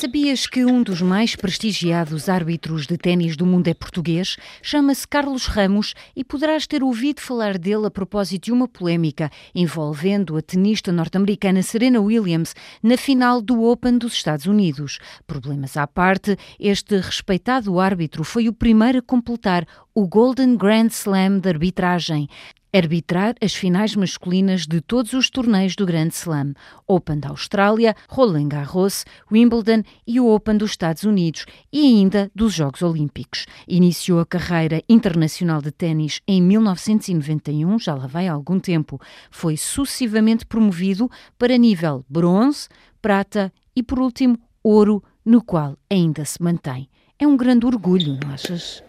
Sabias que um dos mais prestigiados árbitros de ténis do mundo é português? Chama-se Carlos Ramos e poderás ter ouvido falar dele a propósito de uma polémica envolvendo a tenista norte-americana Serena Williams na final do Open dos Estados Unidos. Problemas à parte, este respeitado árbitro foi o primeiro a completar o Golden Grand Slam de arbitragem arbitrar as finais masculinas de todos os torneios do Grand Slam, Open da Austrália, Roland Garros, Wimbledon e o Open dos Estados Unidos e ainda dos Jogos Olímpicos. Iniciou a carreira internacional de ténis em 1991, já lá vai há algum tempo. Foi sucessivamente promovido para nível bronze, prata e, por último, ouro, no qual ainda se mantém. É um grande orgulho, não achas?